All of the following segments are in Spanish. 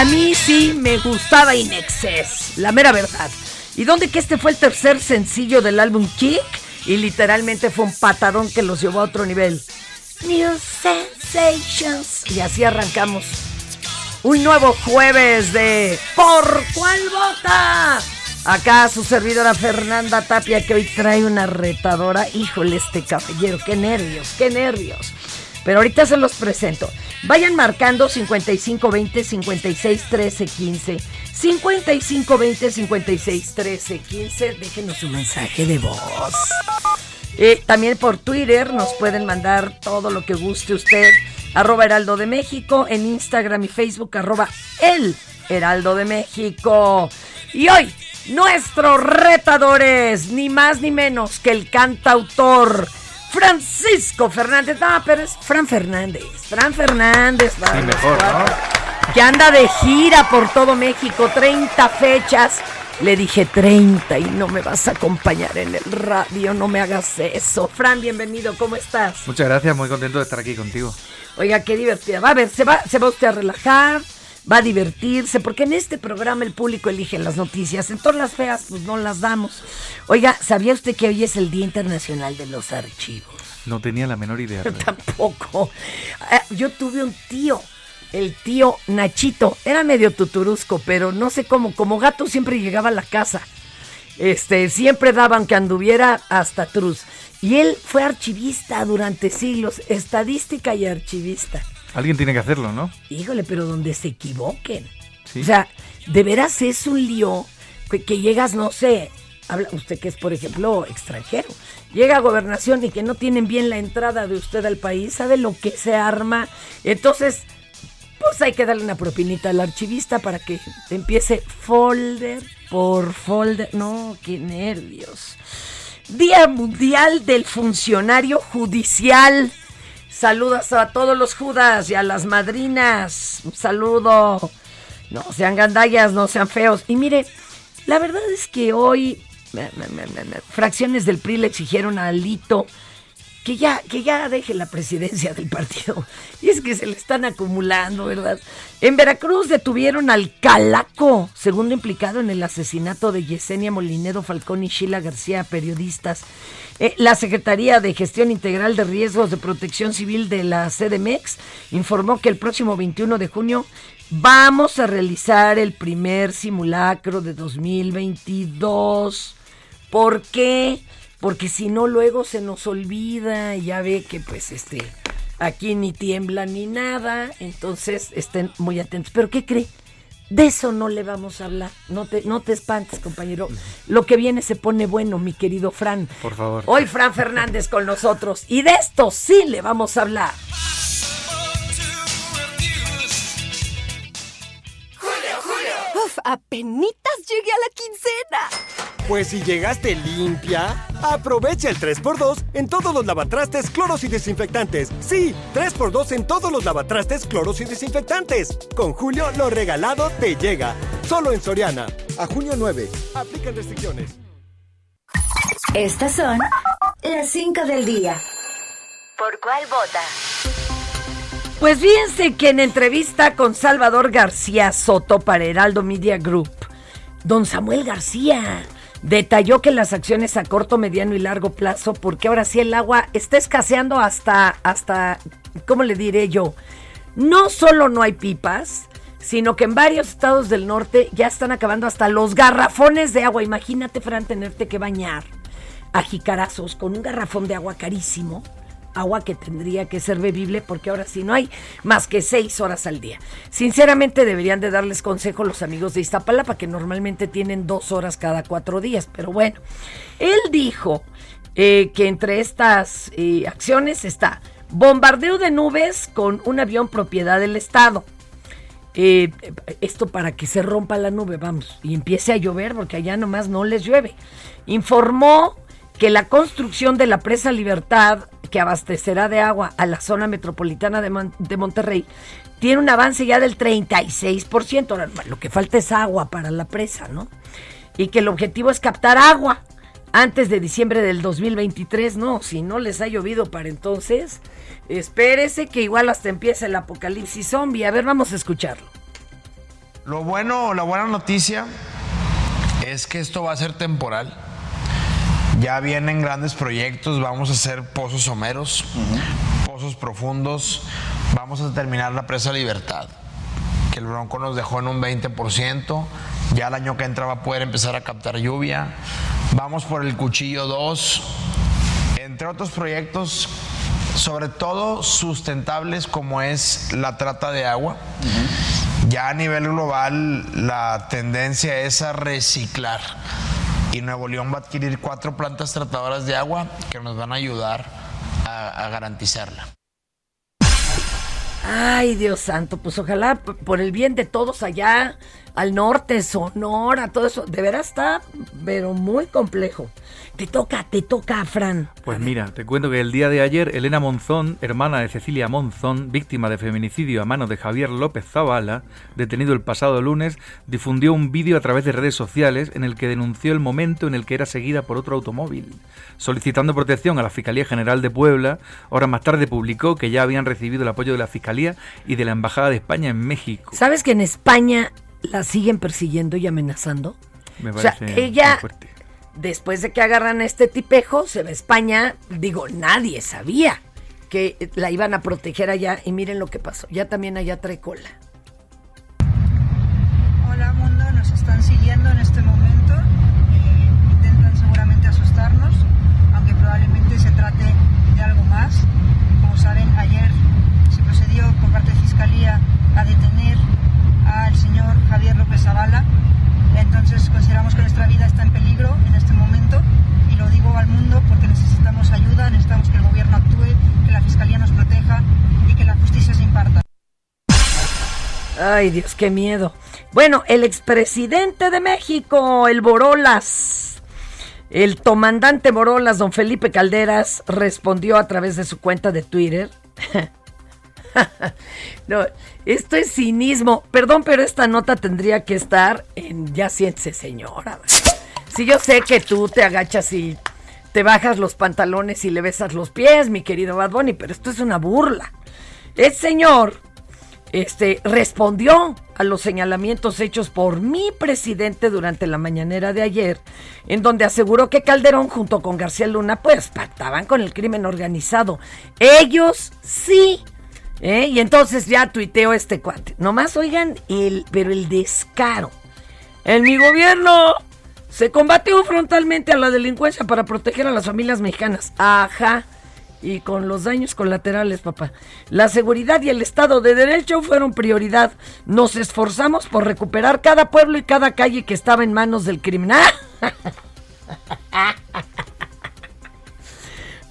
A mí sí me gustaba In Excess, la mera verdad. ¿Y dónde que este fue el tercer sencillo del álbum Kick? Y literalmente fue un patadón que los llevó a otro nivel. New Sensations. Y así arrancamos. Un nuevo jueves de ¿Por cuál vota? Acá su servidora Fernanda Tapia que hoy trae una retadora. Híjole este caballero, qué nervios, qué nervios. Pero ahorita se los presento. Vayan marcando 5520 56 13 15. 5520 56 13 15. Déjenos su mensaje de voz. Eh, también por Twitter nos pueden mandar todo lo que guste usted. Arroba Heraldo de México. En Instagram y Facebook, arroba El Heraldo de México. Y hoy, nuestros retadores, ni más ni menos que el cantautor. Francisco Fernández, no, pero es Fran Fernández, Fran Fernández, Sí, mejor, ¿no? que anda de gira por todo México, 30 fechas. Le dije 30 y no me vas a acompañar en el radio, no me hagas eso. Fran, bienvenido, ¿cómo estás? Muchas gracias, muy contento de estar aquí contigo. Oiga, qué divertida. Va a ver, se va, se va usted a relajar, va a divertirse, porque en este programa el público elige las noticias. En todas las feas, pues no las damos. Oiga, ¿sabía usted que hoy es el Día Internacional de los Archivos? No tenía la menor idea. Yo tampoco. Eh, Yo tuve un tío, el tío Nachito. Era medio tuturusco, pero no sé cómo. Como gato siempre llegaba a la casa. Este, siempre daban que anduviera hasta Truz. Y él fue archivista durante siglos, estadística y archivista. Alguien tiene que hacerlo, ¿no? Híjole, pero donde se equivoquen. Sí. O sea, de veras es un lío que, que llegas, no sé, habla usted que es, por ejemplo, extranjero, llega a gobernación y que no tienen bien la entrada de usted al país, sabe lo que se arma. Entonces, pues hay que darle una propinita al archivista para que empiece folder por folder. No, qué nervios. Día Mundial del Funcionario Judicial. Saludos a todos los judas y a las madrinas. Un saludo. No sean gandallas, no sean feos. Y mire, la verdad es que hoy fracciones del PRI le exigieron a Alito que ya, que ya deje la presidencia del partido. Y es que se le están acumulando, ¿verdad? En Veracruz detuvieron al Calaco, segundo implicado en el asesinato de Yesenia Molinedo Falcón y Sheila García, periodistas. Eh, la Secretaría de Gestión Integral de Riesgos de Protección Civil de la CDMEX informó que el próximo 21 de junio vamos a realizar el primer simulacro de 2022. ¿Por qué? Si no, luego se nos olvida. y Ya ve que, pues, este, aquí ni tiembla ni nada. Entonces, estén muy atentos. ¿Pero qué cree? De eso no le vamos a hablar. No te, no te espantes, compañero. Lo que viene se pone bueno, mi querido Fran. Por favor. Hoy Fran Fernández con nosotros. Y de esto sí le vamos a hablar. Uf, apenitas llegué a la quincena. Pues si llegaste limpia, aprovecha el 3x2 en todos los lavatrastes, cloros y desinfectantes. Sí, 3x2 en todos los lavatrastes, cloros y desinfectantes. Con Julio, lo regalado te llega. Solo en Soriana. A junio 9. Aplican restricciones. Estas son las 5 del día. ¿Por cuál vota? Pues fíjense que en entrevista con Salvador García Soto para Heraldo Media Group, don Samuel García detalló que las acciones a corto, mediano y largo plazo, porque ahora sí el agua está escaseando hasta, hasta, ¿cómo le diré yo? No solo no hay pipas, sino que en varios estados del norte ya están acabando hasta los garrafones de agua. Imagínate, Fran, tenerte que bañar a jicarazos con un garrafón de agua carísimo agua que tendría que ser bebible porque ahora sí no hay más que seis horas al día. Sinceramente deberían de darles consejo los amigos de Iztapalapa que normalmente tienen dos horas cada cuatro días, pero bueno, él dijo eh, que entre estas eh, acciones está bombardeo de nubes con un avión propiedad del Estado. Eh, esto para que se rompa la nube, vamos, y empiece a llover porque allá nomás no les llueve. Informó que la construcción de la presa Libertad, que abastecerá de agua a la zona metropolitana de, de Monterrey, tiene un avance ya del 36%. Ahora, lo que falta es agua para la presa, ¿no? Y que el objetivo es captar agua antes de diciembre del 2023, no, si no les ha llovido para entonces, espérese que igual hasta empieza el apocalipsis zombie. A ver, vamos a escucharlo. Lo bueno, la buena noticia es que esto va a ser temporal. Ya vienen grandes proyectos, vamos a hacer pozos someros, pozos profundos, vamos a terminar la presa Libertad, que el Bronco nos dejó en un 20%, ya el año que entra va a poder empezar a captar lluvia, vamos por el Cuchillo 2, entre otros proyectos, sobre todo sustentables como es la trata de agua. Ya a nivel global la tendencia es a reciclar y Nuevo León va a adquirir cuatro plantas tratadoras de agua que nos van a ayudar a, a garantizarla. Ay, Dios santo, pues ojalá por el bien de todos allá, al norte, Sonora, todo eso, de veras está, pero muy complejo. Te toca, te toca, Fran. Pues mira, te cuento que el día de ayer Elena Monzón, hermana de Cecilia Monzón, víctima de feminicidio a manos de Javier López Zavala, detenido el pasado lunes, difundió un vídeo a través de redes sociales en el que denunció el momento en el que era seguida por otro automóvil. Solicitando protección a la Fiscalía General de Puebla, horas más tarde publicó que ya habían recibido el apoyo de la Fiscalía y de la Embajada de España en México. ¿Sabes que en España la siguen persiguiendo y amenazando? Me O sea, parece ella- muy fuerte. Después de que agarran a este tipejo, se va a España, digo, nadie sabía que la iban a proteger allá y miren lo que pasó, ya también allá trae cola. Hola mundo, nos están siguiendo en este momento. Eh, intentan seguramente asustarnos, aunque probablemente se trate de algo más. Como saben, ayer se procedió por parte de Fiscalía a detener al señor Javier López Zavala. Entonces consideramos que nuestra vida está en peligro en este momento y lo digo al mundo porque necesitamos ayuda, necesitamos que el gobierno actúe, que la Fiscalía nos proteja y que la justicia se imparta. Ay, Dios, qué miedo. Bueno, el expresidente de México, el Borolas, el comandante Borolas, don Felipe Calderas, respondió a través de su cuenta de Twitter. no, esto es cinismo. Perdón, pero esta nota tendría que estar en Ya siéntese, señora. Si yo sé que tú te agachas y te bajas los pantalones y le besas los pies, mi querido Bad Bunny, pero esto es una burla. El señor este, respondió a los señalamientos hechos por mi presidente durante la mañanera de ayer, en donde aseguró que Calderón junto con García Luna pues pactaban con el crimen organizado. Ellos sí ¿Eh? Y entonces ya tuiteó este cuate. Nomás oigan, el, pero el descaro. En mi gobierno se combatió frontalmente a la delincuencia para proteger a las familias mexicanas. Ajá. Y con los daños colaterales, papá. La seguridad y el Estado de Derecho fueron prioridad. Nos esforzamos por recuperar cada pueblo y cada calle que estaba en manos del criminal.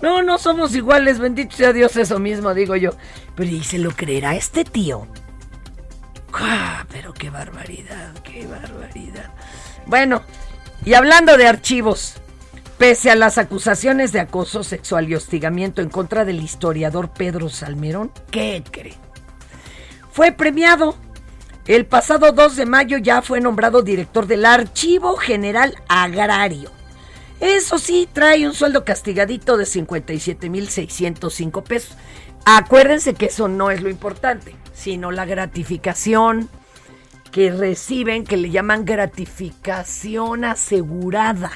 No, no somos iguales, bendito sea Dios, eso mismo digo yo. Pero ¿y se lo creerá este tío? ¡Ah, pero qué barbaridad, qué barbaridad. Bueno, y hablando de archivos, pese a las acusaciones de acoso sexual y hostigamiento en contra del historiador Pedro Salmerón, ¿qué cree? Fue premiado. El pasado 2 de mayo ya fue nombrado director del Archivo General Agrario. Eso sí, trae un sueldo castigadito de 57.605 pesos. Acuérdense que eso no es lo importante, sino la gratificación que reciben, que le llaman gratificación asegurada.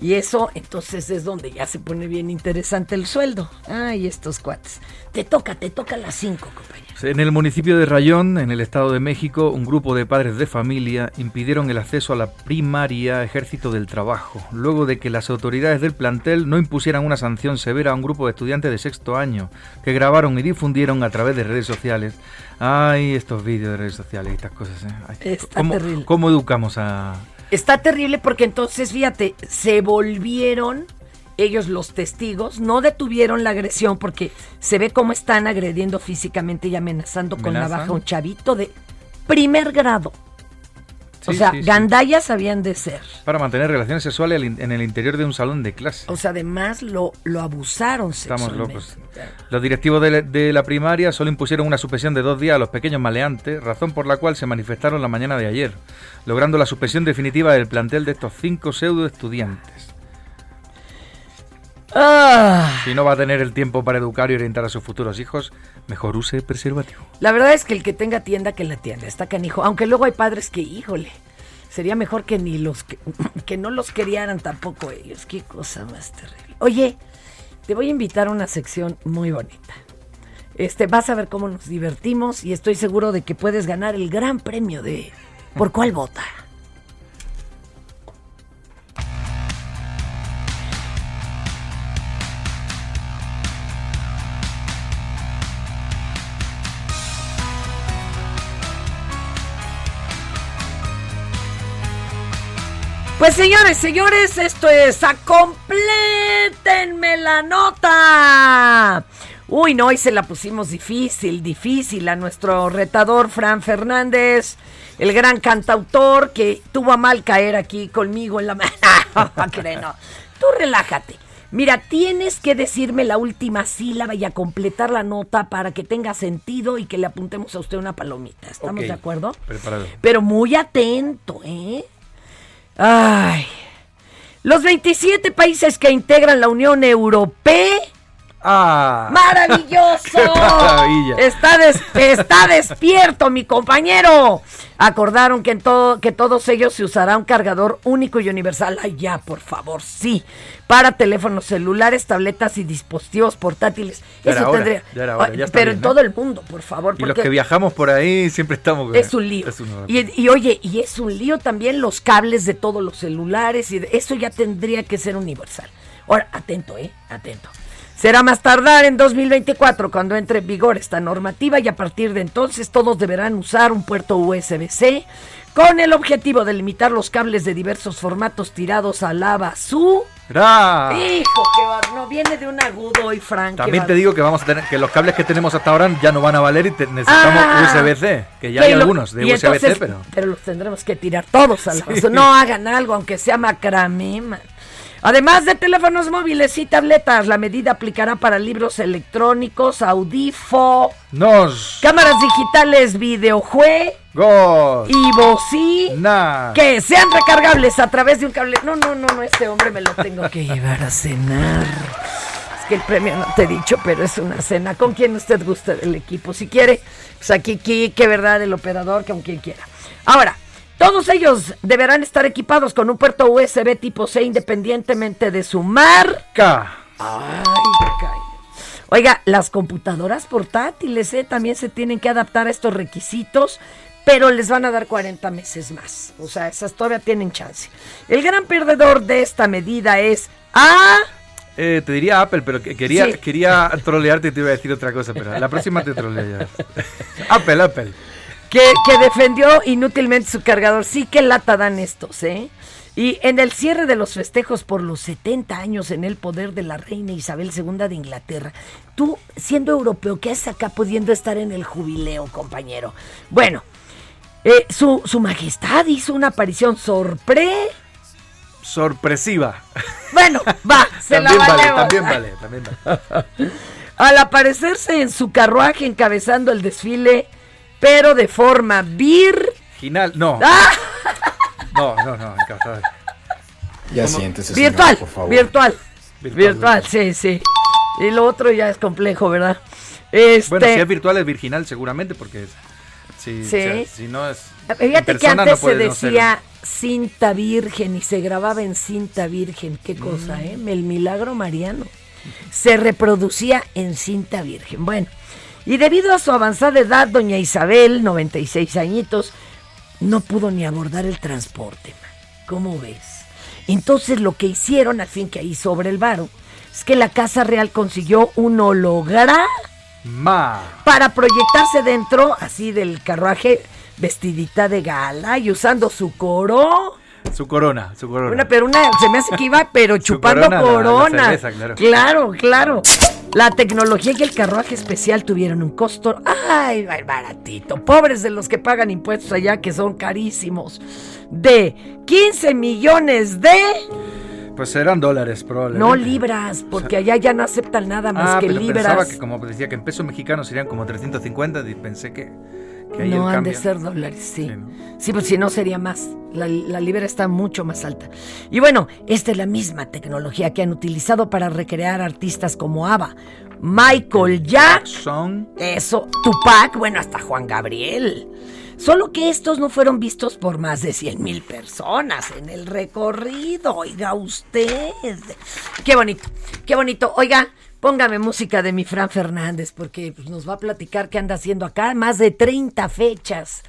Y eso entonces es donde ya se pone bien interesante el sueldo. Ay, estos cuates. Te toca, te toca las 5, compañero. En el municipio de Rayón, en el Estado de México, un grupo de padres de familia impidieron el acceso a la primaria Ejército del Trabajo, luego de que las autoridades del plantel no impusieran una sanción severa a un grupo de estudiantes de sexto año, que grabaron y difundieron a través de redes sociales. Ay, estos vídeos de redes sociales y estas cosas. ¿eh? Ay, Está ¿cómo, terrible. ¿Cómo educamos a...? Está terrible porque entonces, fíjate, se volvieron ellos los testigos, no detuvieron la agresión porque se ve cómo están agrediendo físicamente y amenazando con ¿Amenazan? navaja a un chavito de primer grado. o sea, sí, sí. gandallas habían de ser. Para mantener relaciones sexuales en el interior de un salón de clase. O sea, además lo, lo abusaron Estamos sexualmente. locos. Los directivos de la, de la primaria solo impusieron una suspensión de dos días a los pequeños maleantes, razón por la cual se manifestaron la mañana de ayer, logrando la suspensión definitiva del plantel de estos cinco pseudo estudiantes. Ah, Si no va a tener el tiempo para educar y orientar a sus futuros hijos, mejor use preservativo. la verdad es que el que tenga tienda, que la tienda. Está canijo. Aunque luego hay padres que, híjole, sería mejor que ni los que, que no los criaran tampoco ellos. Qué cosa más terrible. Oye, te voy a invitar a una sección muy bonita. Este, vas a ver cómo nos divertimos y estoy seguro de que puedes ganar el gran premio de ¿Por cuál vota? Pues señores, señores, esto es a complétenme la nota. Uy, no, hoy se la pusimos difícil, difícil a nuestro retador Fran Fernández, el gran cantautor que tuvo a mal caer aquí conmigo en la mano. no, tú relájate. Mira, tienes que decirme la última sílaba y a completar la nota para que tenga sentido y que le apuntemos a usted una palomita. ¿Estamos de acuerdo? Preparado. Pero muy atento, ¿eh? Ay. Los 27 países que integran la Unión Europea. ¡Ah! ¡Maravilloso! ¡Qué maravilla! Está, des- está despierto, mi compañero. Acordaron que, en todo, que todos ellos se usará un cargador único y universal. Ay, ya, por favor, sí. Para teléfonos celulares, tabletas y dispositivos portátiles. Ya Eso hora, tendría. ya hora, ya pero bien, en todo el mundo, por favor. Y los que viajamos por ahí siempre estamos... es un lío. Es Y, y oye, y es un lío también los cables de todos los celulares y de- eso ya tendría que ser universal. Ahora, atento, ¿eh? Atento. Será más tardar en 2024 cuando entre en vigor esta normativa y a partir de entonces todos deberán usar un puerto USB-C con el objetivo de limitar los cables de diversos formatos tirados a la basura. ¡Ra! Hijo, bar... No, viene de un agudo hoy, Frank. También te digo que vamos a tener que los cables que tenemos hasta ahora ya no van a valer y te- necesitamos Ah. USB-C, que ya Que hay lo- algunos de USB-C, entonces- pero los tendremos que tirar todos a la basura. No hagan algo, aunque sea macramé, man. Además de teléfonos móviles y tabletas, la medida aplicará para libros electrónicos, audifo, nos cámaras digitales, videojue go y bocí na que sean recargables a través de un cable. No, no, no, no, este hombre me lo tengo que llevar a cenar. Es que el premio no te he dicho, pero es una cena. ¿Con quien usted gusta del equipo? Si quiere, pues aquí, que verdad, el operador, con quien quiera. Ahora, todos ellos deberán estar equipados con un puerto USB tipo C independientemente de su marca. Ca. Ay, caray. Oiga, las computadoras portátiles ¿eh? también se tienen que adaptar a estos requisitos, pero les van a dar 40 meses más. O sea, esas todavía tienen chance. El gran perdedor de esta medida es A. Eh, te diría Apple, pero que- quería, Sí. quería trolearte y te iba a decir otra cosa, pero la próxima te troleo ya. Apple, Apple. Que, que defendió inútilmente su cargador. Sí, qué lata dan estos, ¿eh? Y en el cierre de los festejos por los 70 años en el poder de la reina Isabel II de Inglaterra, tú, siendo europeo, ¿qué haces acá pudiendo estar en el jubileo, compañero? Bueno, eh, su, su majestad hizo una aparición sorpre... Sorpresiva. Bueno, va, se la también vale, valemos. también vale, también vale. Al aparecerse en su carruaje encabezando el desfile, pero de forma vir... Ginal, no. ¡Ah! No, no, no, encantado. Ya ¿Cómo? siéntese, Virtual, señor, por favor. virtual, Virtual, virtual, sí, sí. Y lo otro ya es complejo, ¿verdad? Este, Bueno, si es virtual es virginal seguramente porque es, si, Sí. o sea, si no es en Fíjate que antes no puede se no decía cinta virgen y se grababa en cinta virgen. Qué cosa, ¿eh? El milagro mariano. Se reproducía en cinta virgen. Bueno, y debido a su avanzada edad, doña Isabel, 96 añitos, no pudo ni abordar el transporte. ¿Cómo ves? Entonces lo que hicieron, al fin que ahí sobre el varo, es que la Casa Real consiguió un holograma Ma. para proyectarse dentro, así del carruaje, vestidita de gala y usando su coro. Su corona, su corona. Una, pero una, se me hace que iba, pero chupando corona, la- la corona. cerveza, claro. claro, claro. La tecnología y el carruaje especial tuvieron un costo, ay, baratito. Pobres de los que pagan impuestos allá, que son carísimos. De 15 millones de, Pues serán dólares probablemente. no libras, porque allá ya no aceptan nada más Ah, que pero libras. pensaba que como decía que en pesos mexicanos serían como 350 y pensé que, que No han de ser dólares, sí. Sí, pues si no sería más. La, la libra está mucho más alta. Y bueno, esta es la misma tecnología que han utilizado para recrear artistas como ABBA, Michael Jackson, eso, Tupac, bueno, hasta Juan Gabriel. Solo que estos no fueron vistos por más de 100 mil personas en el recorrido. Oiga usted. Qué bonito, qué bonito. Oiga, póngame música de mi Fran Fernández porque pues, nos va a platicar qué anda haciendo acá. Más de 30 fechas.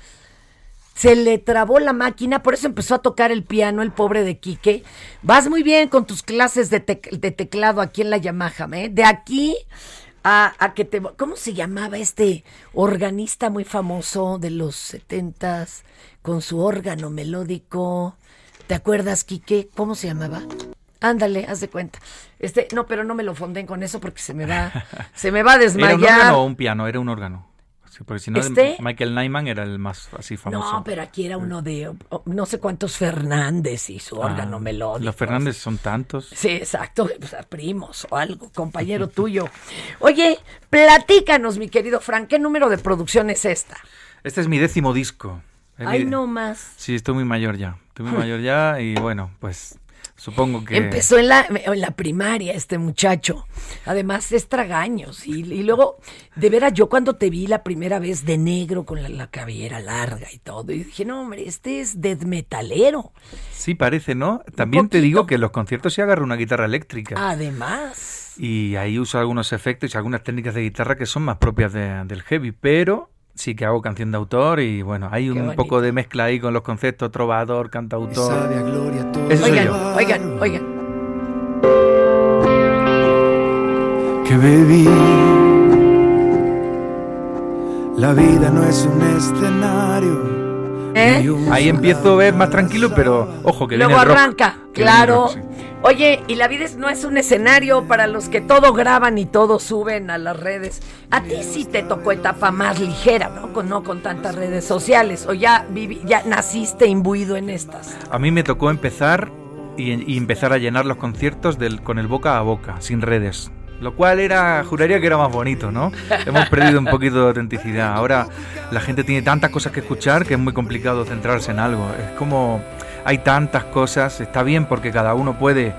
Se le trabó la máquina, por eso empezó a tocar el piano el pobre de Quique. Vas muy bien con tus clases de, tec- de teclado aquí en la Yamaha, ¿eh? De aquí a, a que te... ¿Cómo se llamaba este organista muy famoso de los setentas con su órgano melódico? ¿Te acuerdas, Quique? ¿Cómo se llamaba? Ándale, haz de cuenta. Este, no, pero no me lo fonden con eso porque se me va, se me va a ¿Era un desmayar. órgano o un piano? Era un órgano. Sí, porque si no, ¿Este? Michael Nyman era el más así famoso. No, pero aquí era uno de oh, no sé cuántos Fernández y su órgano Ah, melódico. Los Fernández son tantos. Sí, exacto, primos o algo, compañero tuyo. Oye, platícanos, mi querido Frank, ¿qué número de producción es esta? Este es mi décimo disco. Ay, mi- no más. Sí, estoy muy mayor ya. Estoy muy mayor ya y bueno, pues supongo que... Empezó en la, en la primaria este muchacho. Además es tragaños. Y, y luego, de veras, yo cuando te vi la primera vez de negro con la, la cabellera larga y todo, y dije, no, hombre, este es death metalero. Sí, parece, ¿no? También te digo que en los conciertos se agarra una guitarra eléctrica. Además. Y ahí uso algunos efectos y algunas técnicas de guitarra que son más propias de- del heavy, pero sí que hago canción de autor y bueno, hay un poco de mezcla ahí con los conceptos trovador, cantautor. Sabe a gloria todo. Ese soy Oigan, yo. oigan, oigan. que bebí. La vida no es un escenario. ¿Eh? Ahí empiezo a ver más tranquilo, pero ojo que Luego viene el rock. arranca, viene claro. rock, sí. Oye, y la vida no es un escenario para los que todo graban y todo suben a las redes. A ti sí te tocó etapa más ligera, ¿no? Con, no con tantas redes sociales. O ya, vivi- ya naciste imbuido en estas. A mí me tocó empezar y, y empezar a llenar los conciertos del, con el boca a boca, sin redes. Lo cual era, juraría que era más bonito, ¿no? Hemos perdido un poquito de autenticidad. Ahora la gente tiene tantas cosas que escuchar que es muy complicado centrarse en algo. Es como hay tantas cosas, está bien porque cada uno puede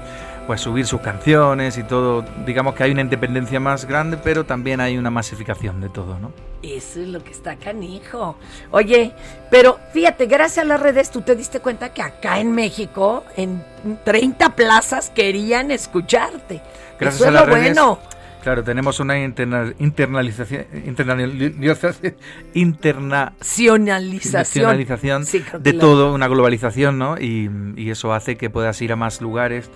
pues subir sus canciones y todo. Digamos que hay una independencia más grande, pero también hay una masificación de todo, ¿no? Eso es lo que está canijo. Oye, pero fíjate, gracias a las redes tú te diste cuenta que acá en México, en 30 plazas querían escucharte. Gracias Eso a es lo redes, bueno. Claro, tenemos una interna- internalización, internalización, Nacionalización. internacionalización Sí, de todo, una globalización, ¿no? Y, y eso hace que puedas ir a más lugares.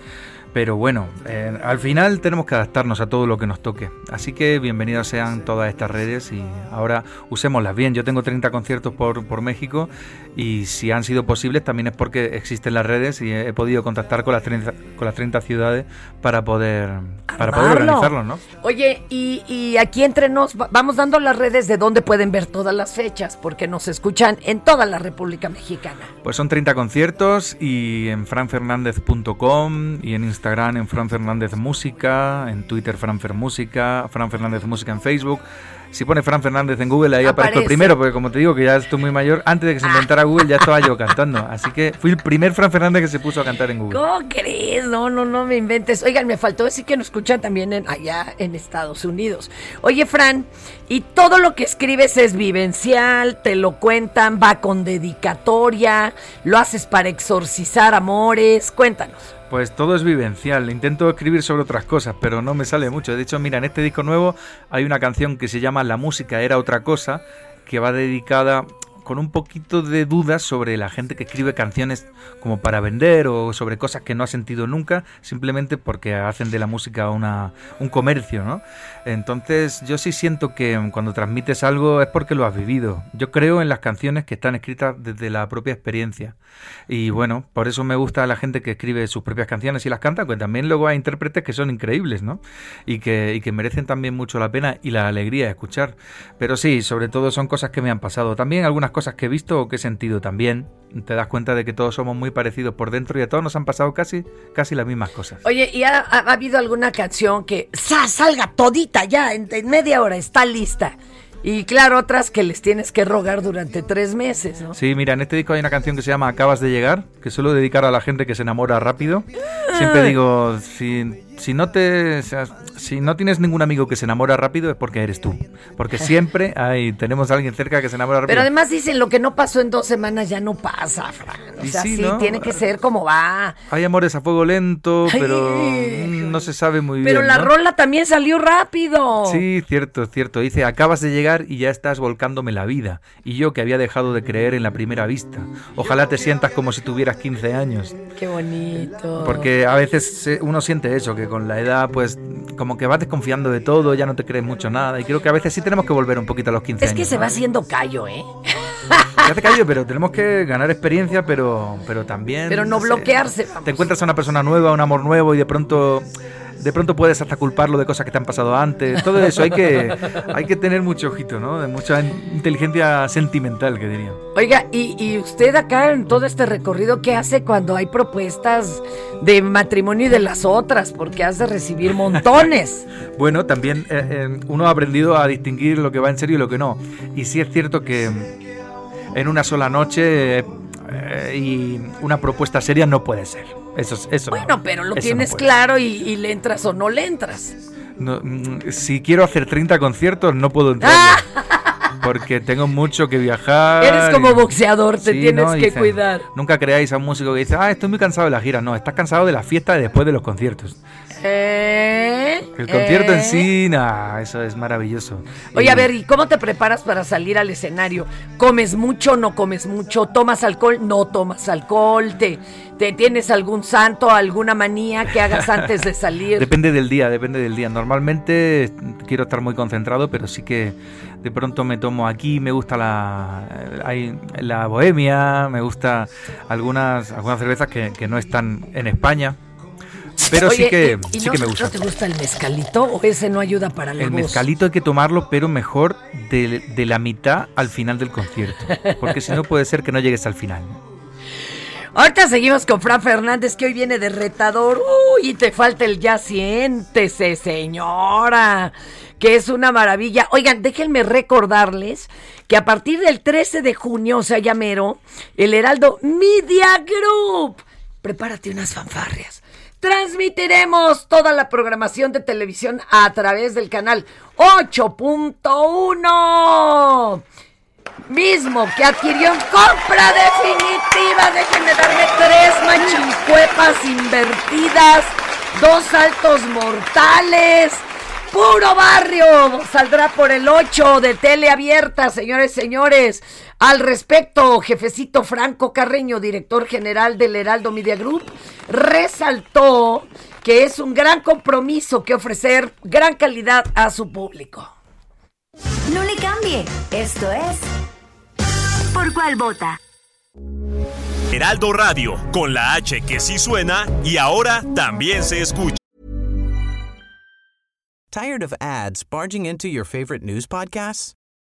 Pero bueno, eh, al final tenemos que adaptarnos a todo lo que nos toque. Así que bienvenidas sean todas estas redes y ahora usémoslas bien. Yo tengo 30 conciertos por, por México y si han sido posibles también es porque existen las redes y he, he podido contactar con las 30, con las 30 ciudades para poder, para poder organizarlos, ¿no? Oye, y, y aquí entre nos va- vamos dando las redes de donde pueden ver todas las fechas, porque nos escuchan en toda la República Mexicana. Pues son 30 conciertos y en franfernandez.com y en Instagram en Fran Fernández Música, en Twitter Fran Fer Música, Fran Fernández Música en Facebook. Si pone Fran Fernández en Google ahí aparezco el primero, porque como te digo que ya estoy muy mayor, antes de que se inventara Google ya estaba yo cantando. Así que fui el primer Fran Fernández que se puso a cantar en Google. ¿Cómo crees? No, no, no me inventes. Oigan, me faltó decir que nos escuchan también en- allá en Estados Unidos. Oye, Fran, y todo lo que escribes es vivencial, te lo cuentan, va con dedicatoria, lo haces para exorcizar amores. Cuéntanos. Pues todo es vivencial. Intento escribir sobre otras cosas, pero no me sale mucho. De hecho, mira, en este disco nuevo hay una canción que se llama La música era otra cosa, que va dedicada con un poquito de dudas sobre la gente que escribe canciones como para vender o sobre cosas que no ha sentido nunca, simplemente porque hacen de la música una, un comercio, ¿no? Entonces yo sí siento que cuando transmites algo es porque lo has vivido. Yo creo en las canciones que están escritas desde la propia experiencia. Y bueno, por eso me gusta la gente que escribe sus propias canciones y las canta, pues también luego hay intérpretes que son increíbles, ¿no? Y que, y que merecen también mucho la pena y la alegría de escuchar. Pero sí, sobre todo son cosas que me han pasado. También algunas cosas que he visto o que he sentido también. Te das cuenta de que todos somos muy parecidos por dentro y a todos nos han pasado casi, casi las mismas cosas. Oye, ¿y ha, ha- ha habido alguna canción que ¡sa! salga todita ya, en, en media hora, está lista? Y claro, otras que les tienes que rogar durante tres meses, ¿no? Sí, mira, en este disco hay una canción que se llama Acabas de llegar, que suelo dedicar a la gente que se enamora rápido. Siempre digo, si, si no te, si no tienes ningún amigo que se enamora rápido es porque eres tú, porque siempre hay, tenemos a alguien cerca que se enamora rápido. Pero además dicen lo que no pasó en dos semanas ya no pasa, Fran. O sea, sí, sí, ¿no? tiene que ser como va. Hay amores a fuego lento, Ay, pero mm, no se sabe muy Pero bien. la ¿no? rola también salió rápido. Sí, cierto, cierto. Dice, acabas de llegar y ya estás volcándome la vida. Y yo que había dejado de creer en la primera vista. Ojalá te sientas como si tuvieras 15 años. Qué bonito. Porque a veces uno siente eso, que con la edad, pues, como que vas desconfiando de todo, ya no te crees mucho nada. Y creo que a veces sí tenemos que volver un poquito a los 15 Es que años. se ¿no? va haciendo callo, ¿eh? Ya te callo, pero tenemos que ganar experiencia, pero, pero también. Pero no bloquearse, vamos. Te encuentras a una persona nueva, un amor nuevo, y de pronto. De pronto puedes hasta culparlo de cosas que te han pasado antes. Todo eso hay que, hay que tener mucho ojito, ¿no? De mucha inteligencia sentimental, que diría. Oiga, ¿y, y usted acá en todo este recorrido qué hace cuando hay propuestas de matrimonio y de las otras? Porque has de recibir montones. Bueno, también eh, eh, uno ha aprendido a distinguir lo que va en serio y lo que no. Y sí es cierto que en una sola noche eh, y una propuesta seria no puede ser. Eso, es- eso no. bueno, pero lo no tienes claro y, y le entras o no le entras. No, mm, si quiero hacer 30 conciertos, no puedo entrar. Porque tengo mucho que viajar. Eres como y- boxeador, te Sí, tienes ¿no? Que dicen, cuidar. Nunca creáis a un músico que dice, ah, estoy muy cansado de la gira. No, estás cansado de la fiesta de después de los conciertos. ¿Eh? El concierto en ¿Eh? sí, nah, eso es maravilloso. Oye, a ver, ¿y cómo te preparas para salir al escenario? ¿Comes mucho, no comes mucho? ¿Tomas alcohol? No tomas alcohol. ¿Te, te tienes algún santo, alguna manía que hagas antes de salir? Depende del día, depende del día. Normalmente quiero estar muy concentrado, pero sí que de pronto me tomo aquí, me gusta la, hay la bohemia, me gusta algunas, algunas cervezas que, que no están en España. Pero sí que, ¿y- y sí no, que me gusta. ¿No te gusta el mezcalito o ese no ayuda para la El voz? mezcalito hay que tomarlo, pero mejor de, de la mitad al final del concierto. Porque si no puede ser que no llegues al final. Ahorita seguimos con Fran Fernández, que hoy viene de retador. Uy, y te falta el ya siéntese, señora. Que es una maravilla. Oigan, déjenme recordarles que a partir del 13 de junio, o sea, ya mero, el Heraldo Media Group. Prepárate unas fanfarrias. Transmitiremos toda la programación de televisión a través del canal 8.1 mismo que adquirió en compra definitiva. Déjenme darme tres machincuepas invertidas, dos saltos mortales. Puro barrio saldrá por el 8 de tele abierta, señores, señores. Al respecto, jefecito Franco Carreño, director general del Heraldo Media Group, resaltó que es un gran compromiso que ofrecer gran calidad a su público. No le cambie. Esto es ¿Por cuál vota? Heraldo Radio, con la H que sí suena y ahora también se escucha. Tired of ads barging into your favorite news podcasts?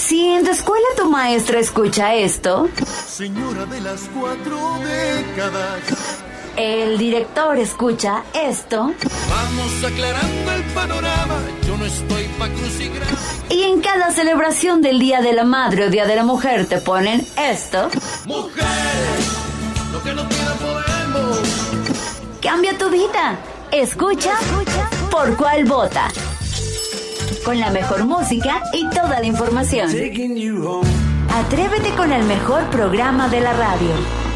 Si en tu escuela tu maestra escucha esto, Señora de las cuatro décadas. el director escucha esto, Vamos aclarando el panorama. Yo no estoy pa' y en cada celebración del Día de la Madre o Día de la Mujer te ponen esto, Mujeres, lo que no podemos. cambia tu vida. Escucha por cuál vota. Con la mejor música y toda la información. Atrévete con el mejor programa de la radio.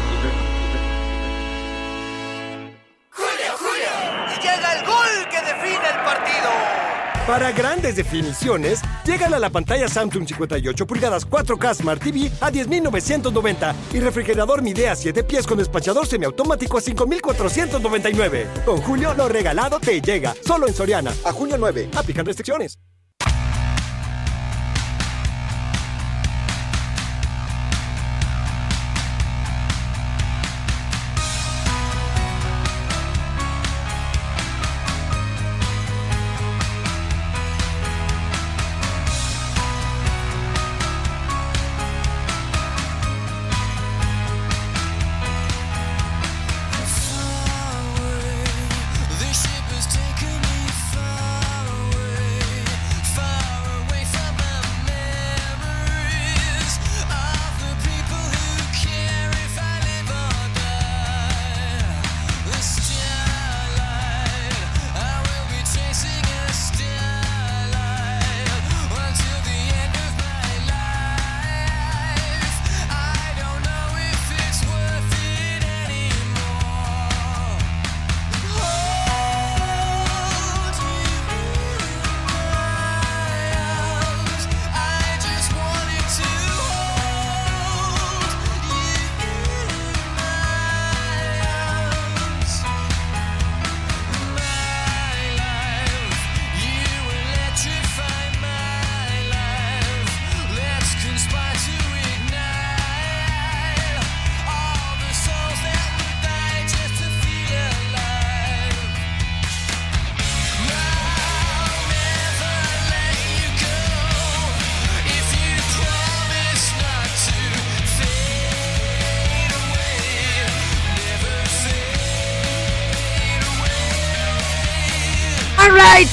Para grandes definiciones, llegan a la pantalla Samsung 58 pulgadas 4K Smart TV a 10.990 y refrigerador Midea 7 pies con despachador semiautomático a 5.499. Con Julio, lo regalado te llega. Solo en Soriana. A junio 9. Aplican restricciones.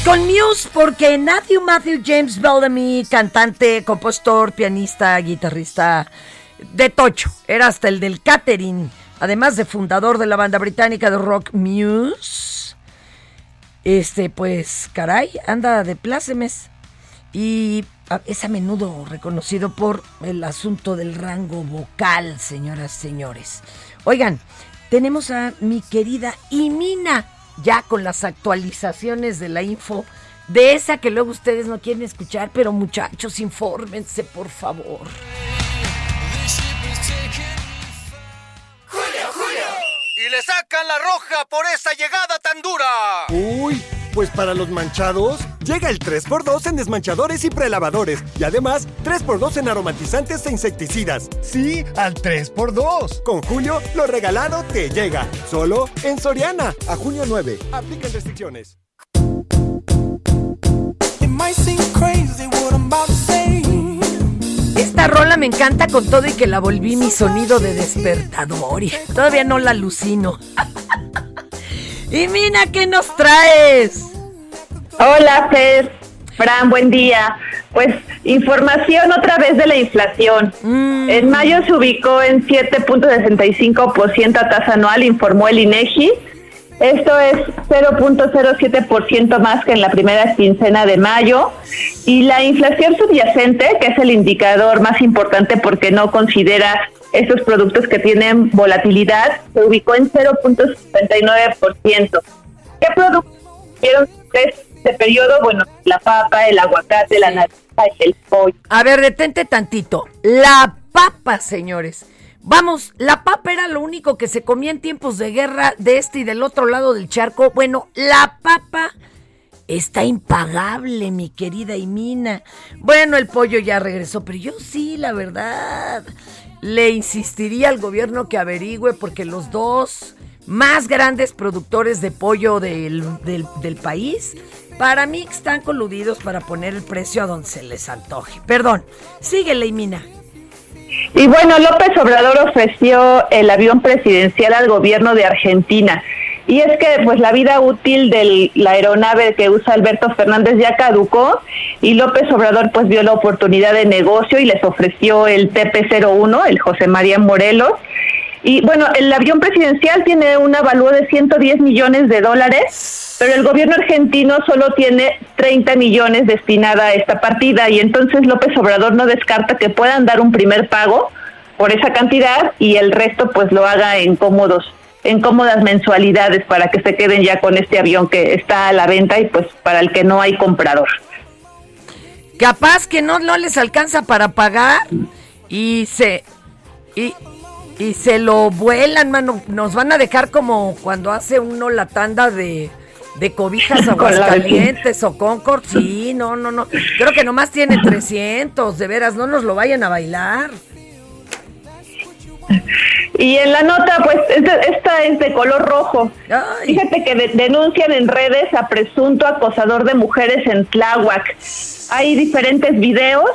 Con Muse, porque Matthew Matthew James Bellamy, cantante, compositor, pianista, guitarrista de Tocho, era hasta el del catering, además de fundador de la banda británica de rock Muse. Este, pues, caray, anda de plácemes. Y a- es a menudo reconocido por el asunto del rango vocal, señoras, señores. Oigan, tenemos a mi querida Imina, ya con las actualizaciones de la info, de esa que luego ustedes no quieren escuchar, pero muchachos, infórmense, por favor. Y le sacan la roja por esa llegada tan dura. Uy, pues para los manchados, llega el 3x2 en desmanchadores y prelavadores. Y además, 3x2 en aromatizantes e insecticidas. Sí, al 3x2. Con Julio, lo regalado te llega. Solo en Soriana. A junio 9. Aplican restricciones. Esta rola me encanta con todo y que la volví mi sonido de despertador y todavía no la alucino. y Mina, ¿qué nos traes? Hola, Fer. Fran, buen día. Pues información otra vez de la inflación. En mayo se ubicó en 7.65% a tasa anual, informó el INEGI. Esto es 0.07% más que en la primera quincena de mayo. Y la inflación subyacente, que es el indicador más importante porque no considera estos productos que tienen volatilidad, se ubicó en 0.79%. ¿Qué productos tuvieron este periodo? Bueno, la papa, el aguacate, la naranja, el pollo. A ver, detente tantito. La papa, señores. Vamos, la papa era lo único que se comía en tiempos de guerra de este y del otro lado del charco. Bueno, la papa está impagable, mi querida Imina. Bueno, el pollo ya regresó, pero yo sí, la verdad, le insistiría al gobierno que averigüe porque los dos más grandes productores de pollo del, del- del país, para mí están coludidos para poner el precio a donde se les antoje. Perdón, síguele, Imina. Y bueno, López Obrador ofreció el avión presidencial al gobierno de Argentina. Y es que pues la vida útil de la aeronave que usa Alberto Fernández ya caducó y López Obrador pues vio la oportunidad de negocio y les ofreció el TP-01, el José María Morelos. Y bueno, el avión presidencial tiene un avalúo de 110 millones de dólares, pero el gobierno argentino solo tiene 30 millones destinada a esta partida y entonces López Obrador no descarta que puedan dar un primer pago por esa cantidad y el resto pues lo haga en cómodos en cómodas mensualidades para que se queden ya con este avión que está a la venta y pues para el que no hay comprador. Capaz que no, no les alcanza para pagar y se y, y se lo vuelan, mano. Nos van a dejar como cuando hace uno la tanda de, de cobijas Aguascalientes o Concord. Sí, no, no, no. Creo que nomás tiene 300, de veras, no nos lo vayan a bailar. Y en la nota, pues, esta, esta es de color rojo. Fíjate que de- denuncian en redes a presunto acosador de mujeres en Tláhuac. Hay diferentes videos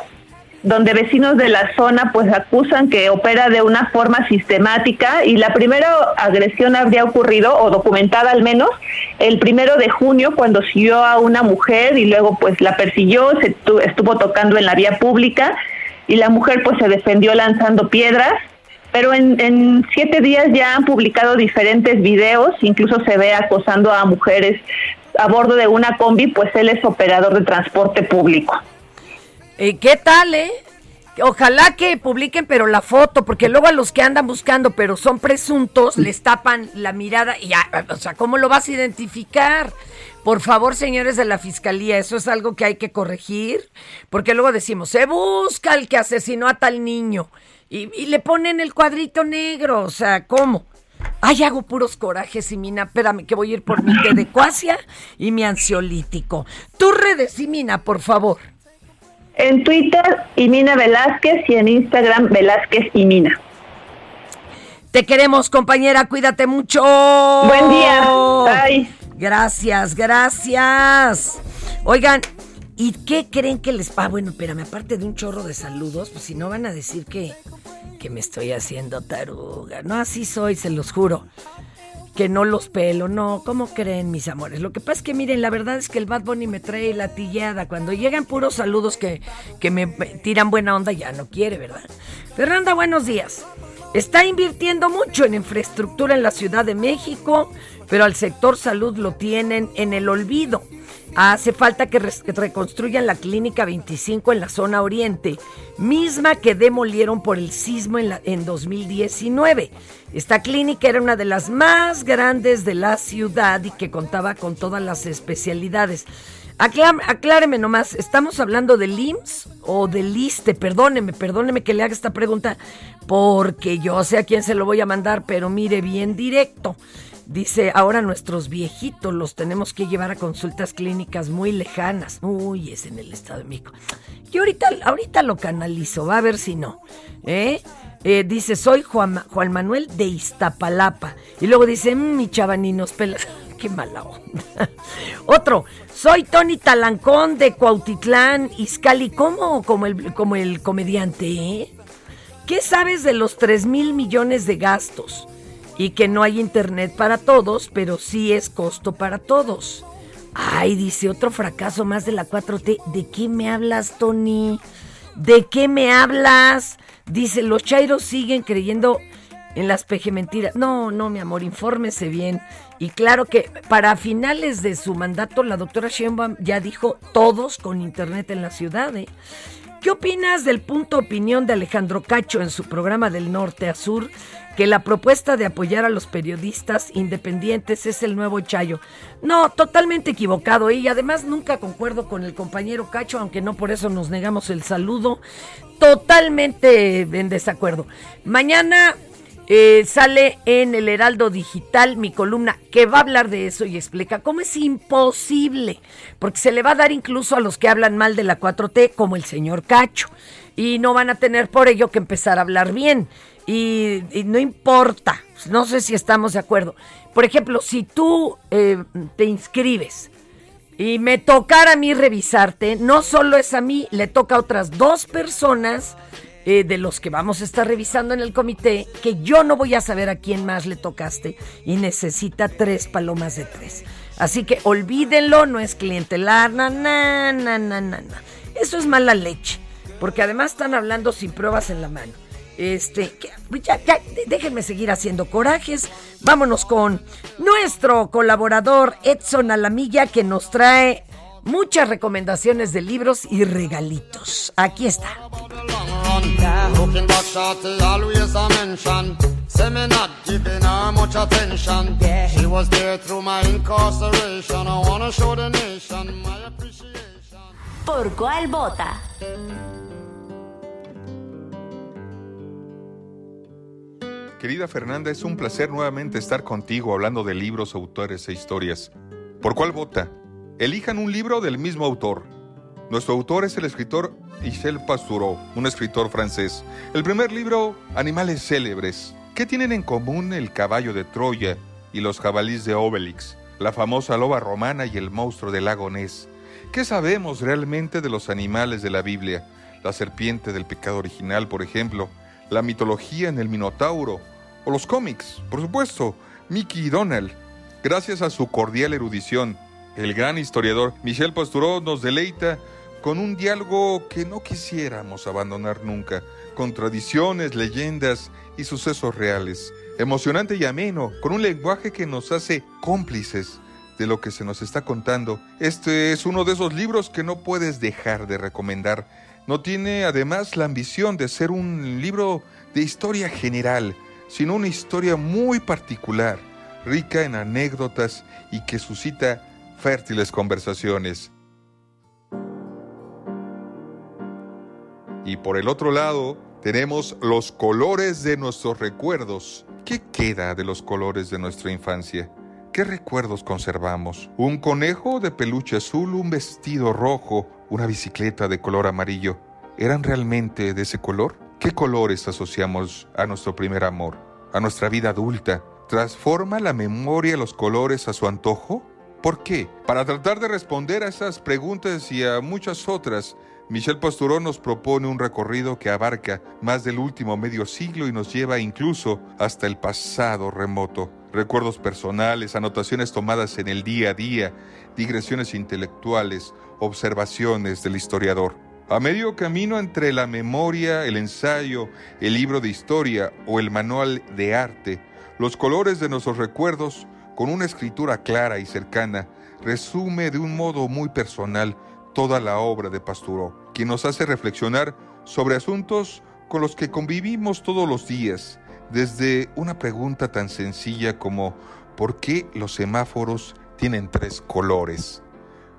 donde vecinos de la zona pues acusan que opera de una forma sistemática y la primera agresión habría ocurrido o documentada al menos el primero de junio cuando siguió a una mujer y luego pues la persiguió se tu- estuvo tocando en la vía pública y la mujer pues se defendió lanzando piedras pero en, en siete días ya han publicado diferentes videos, incluso se ve acosando a mujeres a bordo de una combi, pues él es operador de transporte público. ¿Y qué tal, eh? Ojalá que publiquen, pero la foto, porque luego a los que andan buscando, pero son presuntos, les tapan la mirada y ya, o sea, ¿cómo lo vas a identificar? Por favor, señores de la fiscalía, eso es algo que hay que corregir, porque luego decimos, se busca el que asesinó a tal niño y, y le ponen el cuadrito negro, o sea, ¿cómo? Ay, hago puros corajes y mina, espérame que voy a ir por mi té de cuasia y mi ansiolítico. Tus redes y mina, por favor. En Twitter, Imina Velázquez y en Instagram, Velázquez y Mina. Te queremos, compañera, cuídate mucho. Buen día. Bye. Gracias, gracias. Oigan, ¿y qué creen que les Ah, bueno, espérame, aparte de un chorro de saludos, pues si no van a decir que, que me estoy haciendo taruga. No, así soy, se los juro. Que no los pelo, no, ¿cómo creen, mis amores? Lo que pasa es que, miren, la verdad es que el Bad Bunny me trae la tillada. Cuando llegan puros saludos que, que me tiran buena onda, ya no quiere, ¿verdad? Fernanda, buenos días. Está invirtiendo mucho en infraestructura en la Ciudad de México, pero al sector salud lo tienen en el olvido. Hace falta que, reconstruyan la Clínica 25 en la zona oriente, misma que demolieron por el sismo en, la- en 2019. Esta clínica era una de las más grandes de la ciudad y que contaba con todas las especialidades. Aclá- acláreme nomás, ¿estamos hablando del IMSS o del ISTE? Perdóneme, perdóneme que le haga esta pregunta, porque yo sé a quién se lo voy a mandar, pero mire bien directo. Dice, ahora nuestros viejitos los tenemos que llevar a consultas clínicas muy lejanas. Uy, es en el Estado de México. Yo ahorita, ahorita lo canalizo, va a ver si no. ¿eh? Eh, dice, soy Juan, Juan Manuel de Iztapalapa. Y luego dice, "Mm, mi chavaninos pelas. Qué mala onda. Otro, soy Tony Talancón de Cuautitlán, Izcali. ¿Cómo? Como el, como el comediante, ¿eh? ¿Qué sabes de los 3 mil millones de gastos? Y que no hay internet para todos, pero sí es costo para todos. Ay, dice, otro fracaso más de la 4T. ¿De qué me hablas, Tony? ¿De qué me hablas? Dice, los chairos siguen creyendo en las peje mentiras. No, no, mi amor, infórmese bien. Y claro que para finales de su mandato, la doctora Sheinbaum ya dijo todos con internet en la ciudad. ¿eh? ¿Qué opinas del punto opinión de Alejandro Cacho en su programa del norte a sur? Que la propuesta de apoyar a los periodistas independientes es el nuevo Chayo. No, totalmente equivocado. Y además nunca concuerdo con el compañero Cacho, aunque no por eso nos negamos el saludo. Totalmente en desacuerdo. Mañana eh, sale en el Heraldo Digital mi columna que va a hablar de eso y explica cómo es imposible, porque se le va a dar incluso a los que hablan mal de la 4T, como el señor Cacho, y no van a tener por ello que empezar a hablar bien. Y, no importa, no sé si estamos de acuerdo. Por ejemplo, si tú eh, te inscribes y me tocara a mí revisarte, no solo es a mí, le toca a otras dos personas eh, de los que vamos a estar revisando en el comité, que yo no voy a saber a quién más le tocaste y necesita tres palomas de tres. Así que olvídenlo, no es clientelar, na, na, na, na, na. Eso es mala leche, porque además están hablando sin pruebas en la mano. Este, ya, déjenme seguir haciendo corajes. Vámonos con nuestro colaborador Edson Alamilla que nos trae muchas recomendaciones de libros y regalitos. Aquí está. Looking back, shorty Querida Fernanda, es un placer nuevamente estar contigo hablando de libros, autores e historias. ¿Por cuál vota? Elijan un libro del mismo autor. Nuestro autor es el escritor Michel Pastoureau, un escritor francés. El primer libro, Animales célebres. ¿Qué tienen en común el caballo de Troya y los jabalíes de Obelix, la famosa loba romana y el monstruo del lago Ness? ¿Qué sabemos realmente de los animales de la Biblia? La serpiente del pecado original, por ejemplo, la mitología en el Minotauro, o los cómics, por supuesto, Mickey Donald. Gracias a su cordial erudición, el gran historiador Michel Pastoureau nos deleita con un diálogo que no quisiéramos abandonar nunca, con tradiciones, leyendas y sucesos reales. Emocionante y ameno, con un lenguaje que nos hace cómplices de lo que se nos está contando. Este es uno de esos libros que no puedes dejar de recomendar. No tiene además la ambición de ser un libro de historia general, sino una historia muy particular, rica en anécdotas y que suscita fértiles conversaciones. Y por el otro lado, tenemos los colores de nuestros recuerdos. ¿Qué queda de los colores de nuestra infancia? ¿Qué recuerdos conservamos? ¿Un conejo de peluche azul, un vestido rojo, una bicicleta de color amarillo? ¿Eran realmente de ese color? ¿Qué colores asociamos a nuestro primer amor? ¿A nuestra vida adulta? ¿Transforma la memoria los colores a su antojo? ¿Por qué? Para tratar de responder a esas preguntas y a muchas otras, Michel Pastoureau nos propone un recorrido que abarca más del último medio siglo y nos lleva incluso hasta el pasado remoto. Recuerdos personales, anotaciones tomadas en el día a día, digresiones intelectuales, observaciones del historiador. A medio camino entre la memoria, el ensayo, el libro de historia o el manual de arte, los colores de nuestros recuerdos, con una escritura clara y cercana, resume de un modo muy personal toda la obra de Pastoureau, quien nos hace reflexionar sobre asuntos con los que convivimos todos los días, desde una pregunta tan sencilla como ¿por qué los semáforos tienen tres colores?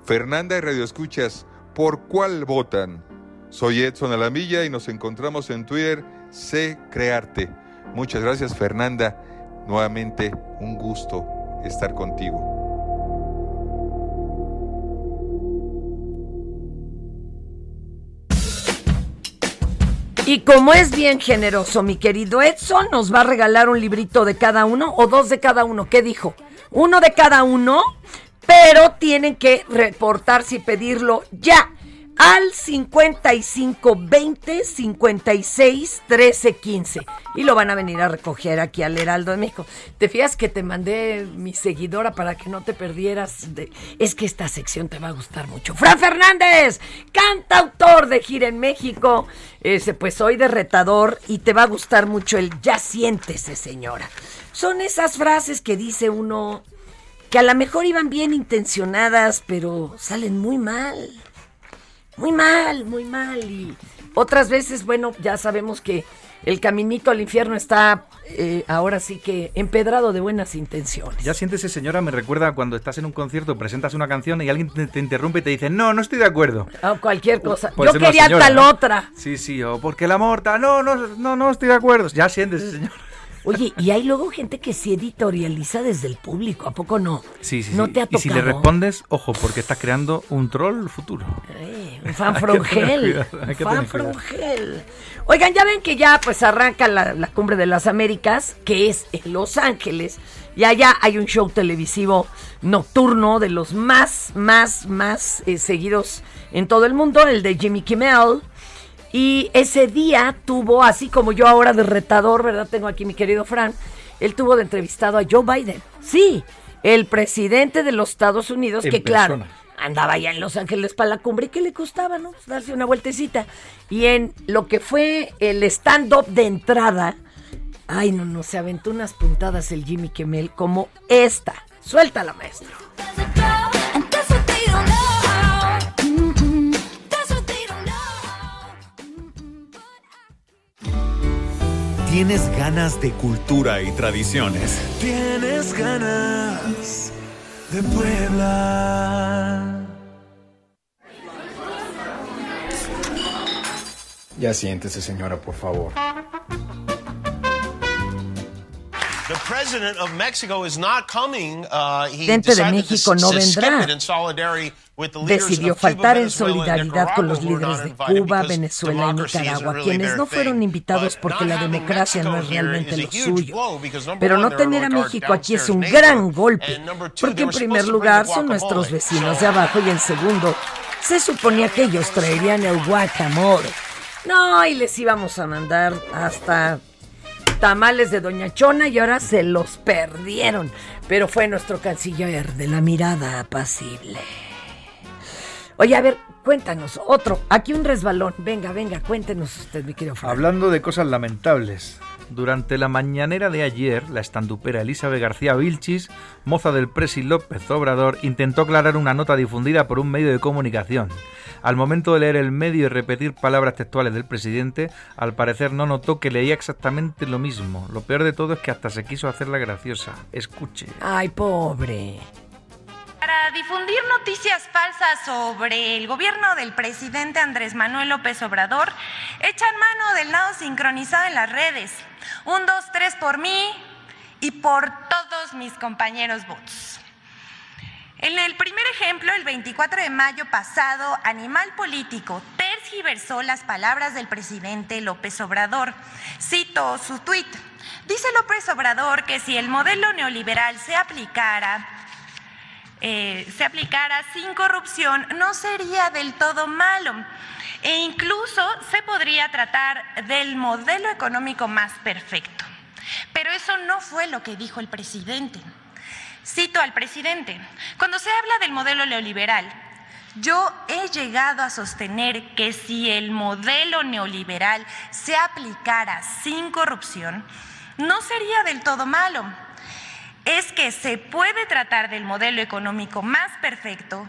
Fernanda y Radio Escuchas, ¿por cuál votan? Soy Edson Alamilla y nos encontramos en Twitter, sé crearte. Muchas gracias Fernanda, nuevamente un gusto estar contigo. Y como es bien generoso, mi querido Edson, nos va a regalar un librito de cada uno o dos de cada uno. ¿Qué dijo? Uno de cada uno, pero tienen que reportarse y pedirlo ya al 55 20 56 13 15 y lo van a venir a recoger aquí al Heraldo de México. ¿Te fías que te mandé mi seguidora para que no te perdieras? Es que esta sección te va a gustar mucho. Fran Fernández, cantautor de gira en México, ese pues hoy de retador y te va a gustar mucho el ya siéntese señora. Son esas frases que dice uno que a lo mejor iban bien intencionadas, pero salen muy mal. Muy mal, muy mal. Y otras veces, bueno, ya sabemos que el caminito al infierno está eh, ahora sí que empedrado de buenas intenciones. Ya siéntese, señora, me recuerda cuando estás en un concierto, presentas una canción y alguien te, te interrumpe y te dice, no, no estoy de acuerdo. O cualquier cosa. Puede Yo quería señora, tal ¿no? otra. Sí, sí, o porque la morta, no, no, no, no estoy de acuerdo. Ya siéntese, señor. Oye, y hay luego gente que se editorializa desde el público, ¿a poco no? Sí, sí, ¿No sí. te ha Y si le respondes, ojo, porque estás creando un troll futuro. Un fan que Fan. Oigan, ya ven que ya pues arranca la, la cumbre de las Américas, que es en Los Ángeles. Y allá hay un show televisivo nocturno de los más, más, más eh, seguidos en todo el mundo, el de Jimmy Kimmel. Y ese día tuvo, así como yo ahora de retador, ¿verdad? Tengo aquí mi querido Fran. Él tuvo de entrevistado a Joe Biden. Sí, el presidente de los Estados Unidos, En que claro, andaba allá en Los Ángeles para la cumbre. ¿Y qué le costaba, no? Pues darse una vueltecita. Y en lo que fue el stand-up de entrada, ay, no, no, se aventó unas puntadas el Jimmy Kimmel como esta. Suéltala, maestro. ¿Tienes ganas de cultura y tradiciones? Tienes ganas de Puebla. Ya siéntese, señora, por favor. The president of Mexico is not coming. Uh, he Presidente de México no vendrá. Decidió faltar en solidaridad con los líderes de Cuba, Venezuela y Nicaragua, quienes no fueron invitados porque la democracia no es realmente lo suyo. Pero no tener a México aquí es un gran golpe, porque en primer lugar son nuestros vecinos de abajo y en segundo se suponía que ellos traerían el guacamole. No, y les íbamos a mandar hasta tamales de Doña Chona y ahora se los perdieron. Pero fue nuestro canciller de la mirada apacible. Oye, a ver, cuéntanos, otro, aquí un resbalón. Venga, venga, cuéntenos usted, mi querido Fran. Hablando de cosas lamentables, durante la mañanera de ayer, la estandupera Elizabeth García Vilchis, moza del presi López Obrador, intentó aclarar una nota difundida por un medio de comunicación. Al momento de leer el medio y repetir palabras textuales del presidente, al parecer no notó que leía exactamente lo mismo. Lo peor de todo es que hasta se quiso hacerla graciosa. Escuche. Ay, pobre. Para difundir noticias falsas sobre el gobierno del presidente Andrés Manuel López Obrador, echan mano del nado sincronizado en las redes. Un, dos, tres por mí y por todos mis compañeros bots. En el primer ejemplo, el 24 de mayo pasado, Animal Político tergiversó las palabras del presidente López Obrador. Cito su tuit. Dice López Obrador que si el modelo neoliberal se aplicara, eh, se aplicara sin corrupción, no sería del todo malo. E incluso se podría tratar del modelo económico más perfecto. Pero eso no fue lo que dijo el presidente. Cito al presidente, cuando se habla del modelo neoliberal, yo he llegado a sostener que si el modelo neoliberal se aplicara sin corrupción, no sería del todo malo. Es que se puede tratar del modelo económico más perfecto,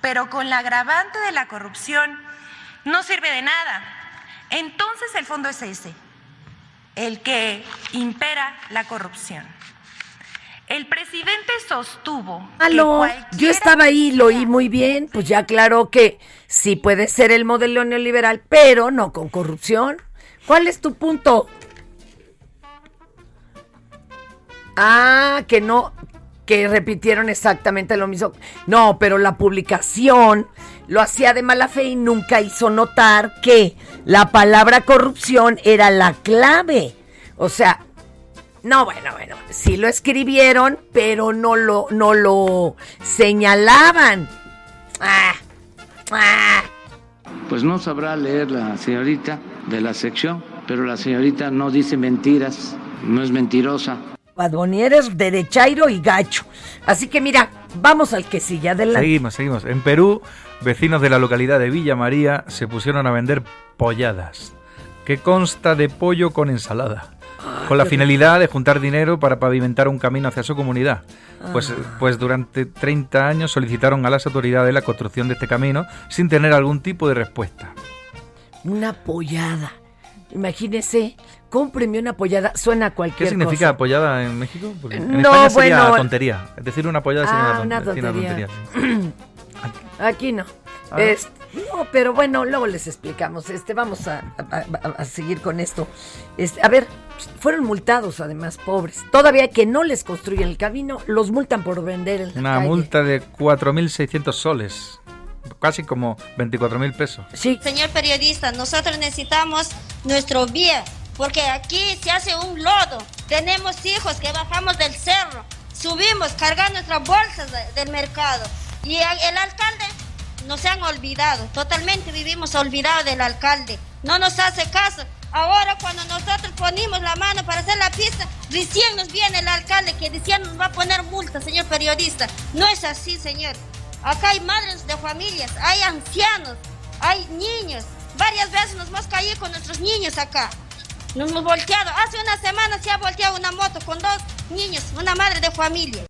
pero con la agravante de la corrupción no sirve de nada. Entonces el fondo es ese, el que impera la corrupción. El presidente sostuvo Aló, yo estaba ahí, lo oí muy bien, pues ya aclaró que sí puede ser el modelo neoliberal, pero no con corrupción. ¿Cuál es tu punto? Ah, que no, que repitieron exactamente lo mismo. No, pero la publicación lo hacía de mala fe y nunca hizo notar que la palabra corrupción era la clave. O sea, no, bueno, bueno, sí lo escribieron, pero no lo, no lo señalaban. Ah, ah, Pues no sabrá leer la señorita de la sección, pero la señorita no dice mentiras, no es mentirosa. Bad Bunny eres derechairo y gacho. Así que mira, vamos al que sigue. Adelante. Seguimos, seguimos. En Perú, vecinos de la localidad de Villa María se pusieron a vender polladas, que consta de pollo con ensalada, con la finalidad de juntar dinero para pavimentar un camino hacia su comunidad. Pues, pues durante 30 años solicitaron a las autoridades la construcción de este camino sin tener algún tipo de respuesta. Una pollada. Imagínese, cómpreme una pollada. Suena a ¿Qué cualquier significa cosa. apoyada en México? Porque en No, España sería bueno. tontería. Es decir, una apoyada sería Ah, una, una ton- sería tontería. tontería. Aquí no. Ah. Es- no, pero bueno, luego les explicamos. Este, vamos a, a- a- a seguir con esto. Este, a ver, fueron multados además, pobres. Todavía que no les construyen el camino, los multan por vender en la Una calle. multa de 4.600 soles. Casi como 24.000 pesos. Sí. Señor periodista, nosotros necesitamos nuestro bien, porque aquí se hace un lodo. Tenemos hijos que bajamos del cerro, subimos, cargando nuestras bolsas de- del mercado. Y el alcalde nos han olvidado, totalmente vivimos olvidados del alcalde. No nos hace caso. Ahora cuando nosotros ponemos la mano para hacer la pista, recién nos viene el alcalde que recién nos va a poner multa, señor periodista. No es así, señor. Acá hay madres de familias, hay ancianos, hay niños. Varias veces nos hemos caído con nuestros niños acá. Nos hemos volteado. Hace una semana se ha volteado una moto con dos niños, una madre de familia.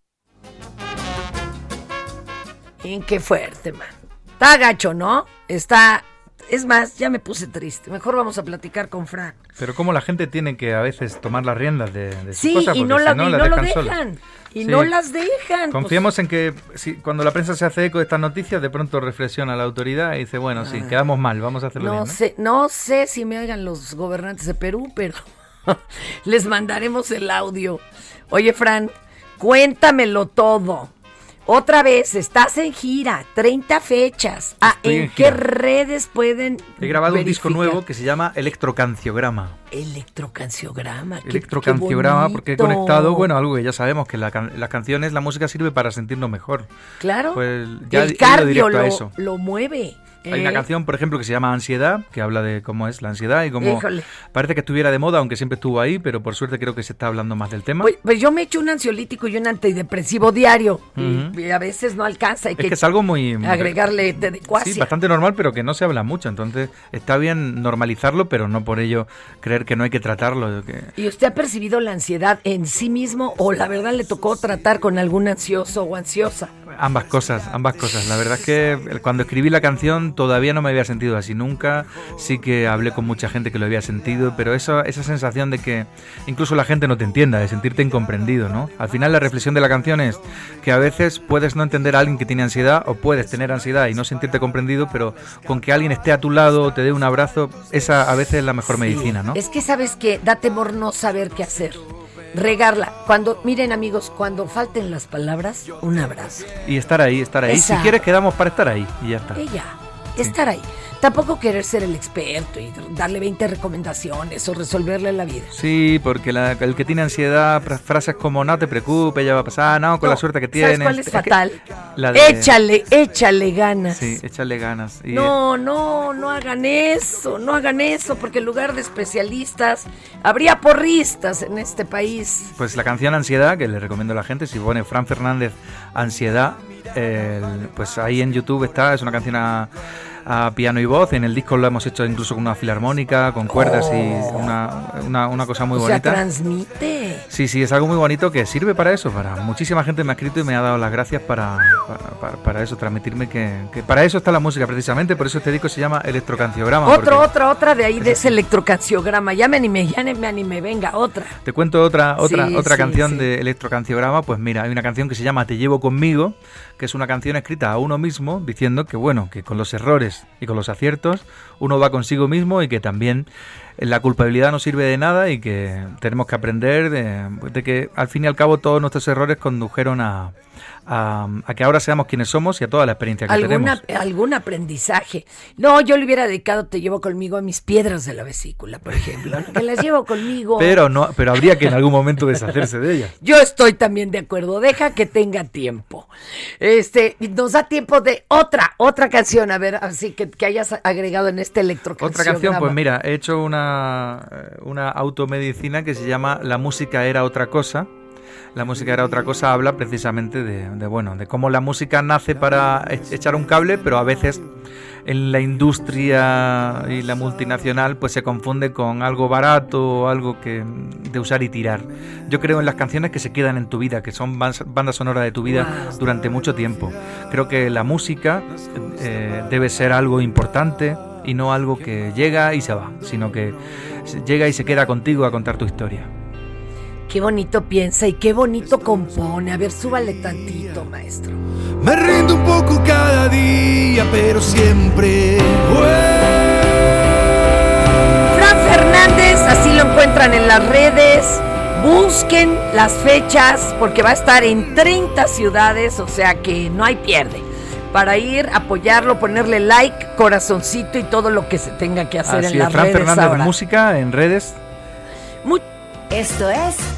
Y qué fuerte, man. Está gacho, ¿no? Está. Es más, ya me puse triste. Mejor vamos a platicar con Frank. Pero como la gente tiene que a veces tomar las riendas de, de sus Sí, cosas y no, si la, no y las no lo dejan. Y Sí. no las dejan. pues. Confiemos en que si, cuando la prensa se hace eco de estas noticias, de pronto reflexiona la autoridad y dice, bueno, sí, Ah. quedamos mal, vamos a hacerlo No bien. ¿no? sé, no sé si me oigan los gobernantes de Perú, pero les mandaremos el audio. Oye, Fran, cuéntamelo todo. Otra vez, estás en gira, 30 fechas. Ah, ¿en, en qué redes pueden He grabado un disco nuevo que se llama Electrocanciograma. Electrocanciograma. qué- Electrocanciograma qué porque he conectado, bueno, algo que ya sabemos, que la can- las canciones, la música sirve para sentirnos mejor. Claro. Pues ya el cardio lo, lo mueve. Hay una ¿eh? canción, por ejemplo, que se llama Ansiedad, que habla de cómo es la ansiedad y cómo Híjole. parece que estuviera de moda, aunque siempre estuvo ahí, pero por suerte creo que se está hablando más del tema. Pues, pues yo me echo un ansiolítico y un antidepresivo diario. y- Ujú. y, a veces no alcanza. Hay es que es algo muy... agregarle adecuacia. Sí, bastante normal, pero que no se habla mucho. Entonces está bien normalizarlo, pero no por ello creer que no hay que tratarlo. que- ¿Y usted ha percibido la ansiedad en sí mismo o la verdad le tocó tratar con algún ansioso o ansiosa? Ambas cosas, ambas cosas. La verdad es que cuando escribí la canción todavía no me había sentido así nunca. Sí que hablé con mucha gente que lo había sentido, pero eso, esa sensación de que incluso la gente no te entienda, de sentirte incomprendido, ¿no? Al final la reflexión de la canción es que a veces puedes no entender a alguien que tiene ansiedad o puedes tener ansiedad y no sentirte comprendido, pero con que alguien esté a tu lado te dé un abrazo, esa a veces es la mejor medicina, ¿no? Es que sabes que da temor no saber qué hacer. Regarla. Cuando, miren amigos, cuando falten las palabras, un abrazo. Y estar ahí, estar ahí. Si quieres quedamos para estar ahí y ya está. Estar ahí. Tampoco querer ser el experto y darle 20 recomendaciones o resolverle la vida. Sí, porque la- el que tiene ansiedad, fra- frases como no te preocupes, ya va a pasar, no, con No, la suerte que ¿sabes tienes. cuál es fatal? la de- Échale, échale ganas. Sí, échale ganas. Y- No, no, no hagan eso, no hagan eso, porque en lugar de especialistas, habría porristas en este país. Pues la canción Ansiedad, que le recomiendo a la gente, si pone Fran Fernández Ansiedad, el- pues ahí en YouTube está, es una canción a, a piano y voz, en el disco lo hemos hecho incluso con una filarmónica, con cuerdas y una, una, una cosa muy o sea, bonita. transmite. Sí, sí, es algo muy bonito que sirve para eso, para muchísima gente me ha escrito y me ha dado las gracias para, para, para- eso, transmitirme que, que para eso está la música precisamente, por eso este disco se llama Electrocanciograma. Otra, porque- otra, otra de ahí, de ese electrocanciograma. Ya me animé, ya me animé, venga, otra. Te cuento otra, otra, Sí, otra sí, canción sí. de Electrocanciograma. Pues mira, hay una canción que se llama Te llevo conmigo, que es una canción escrita a uno mismo, diciendo que bueno, que con los errores y con los aciertos uno va consigo mismo y que también la culpabilidad no sirve de nada y que tenemos que aprender de, de que al fin y al cabo todos nuestros errores condujeron a, a, a que ahora seamos quienes somos y a toda la experiencia que tenemos. algún aprendizaje. No, yo le hubiera dedicado Te llevo conmigo a mis piedras de la vesícula, por ejemplo, que las llevo conmigo. Pero no, pero habría que en algún momento deshacerse de ellas. Yo estoy también de acuerdo, deja que tenga tiempo. Este, nos da tiempo de otra, otra canción, a ver, así que, que hayas agregado en este electrocanción. Otra canción, pues mira, he hecho una, eh, una automedicina que se llama La música era otra cosa. La música era otra cosa, habla precisamente de, bueno, de cómo la música nace para e- echar un cable, pero a veces en la industria y la multinacional pues se confunde con algo barato o algo que de usar y tirar. Yo creo en las canciones que se quedan en tu vida, que son bans- banda sonora de tu vida durante mucho tiempo. Creo que la música eh, debe ser algo importante y no algo que llega y se va, sino que llega y se queda contigo a contar tu historia. Qué bonito piensa y qué bonito compone. A ver, súbale tantito, maestro. Me rindo un poco cada día, pero siempre. Fran Fernández, así lo encuentran en las redes. Busquen las fechas porque va a estar en 30 ciudades, o sea que no hay pierde. Para ir, apoyarlo, ponerle like, corazoncito y todo lo que se tenga que hacer Así en es, las Fran redes Fernández ahora. Música en redes. Esto es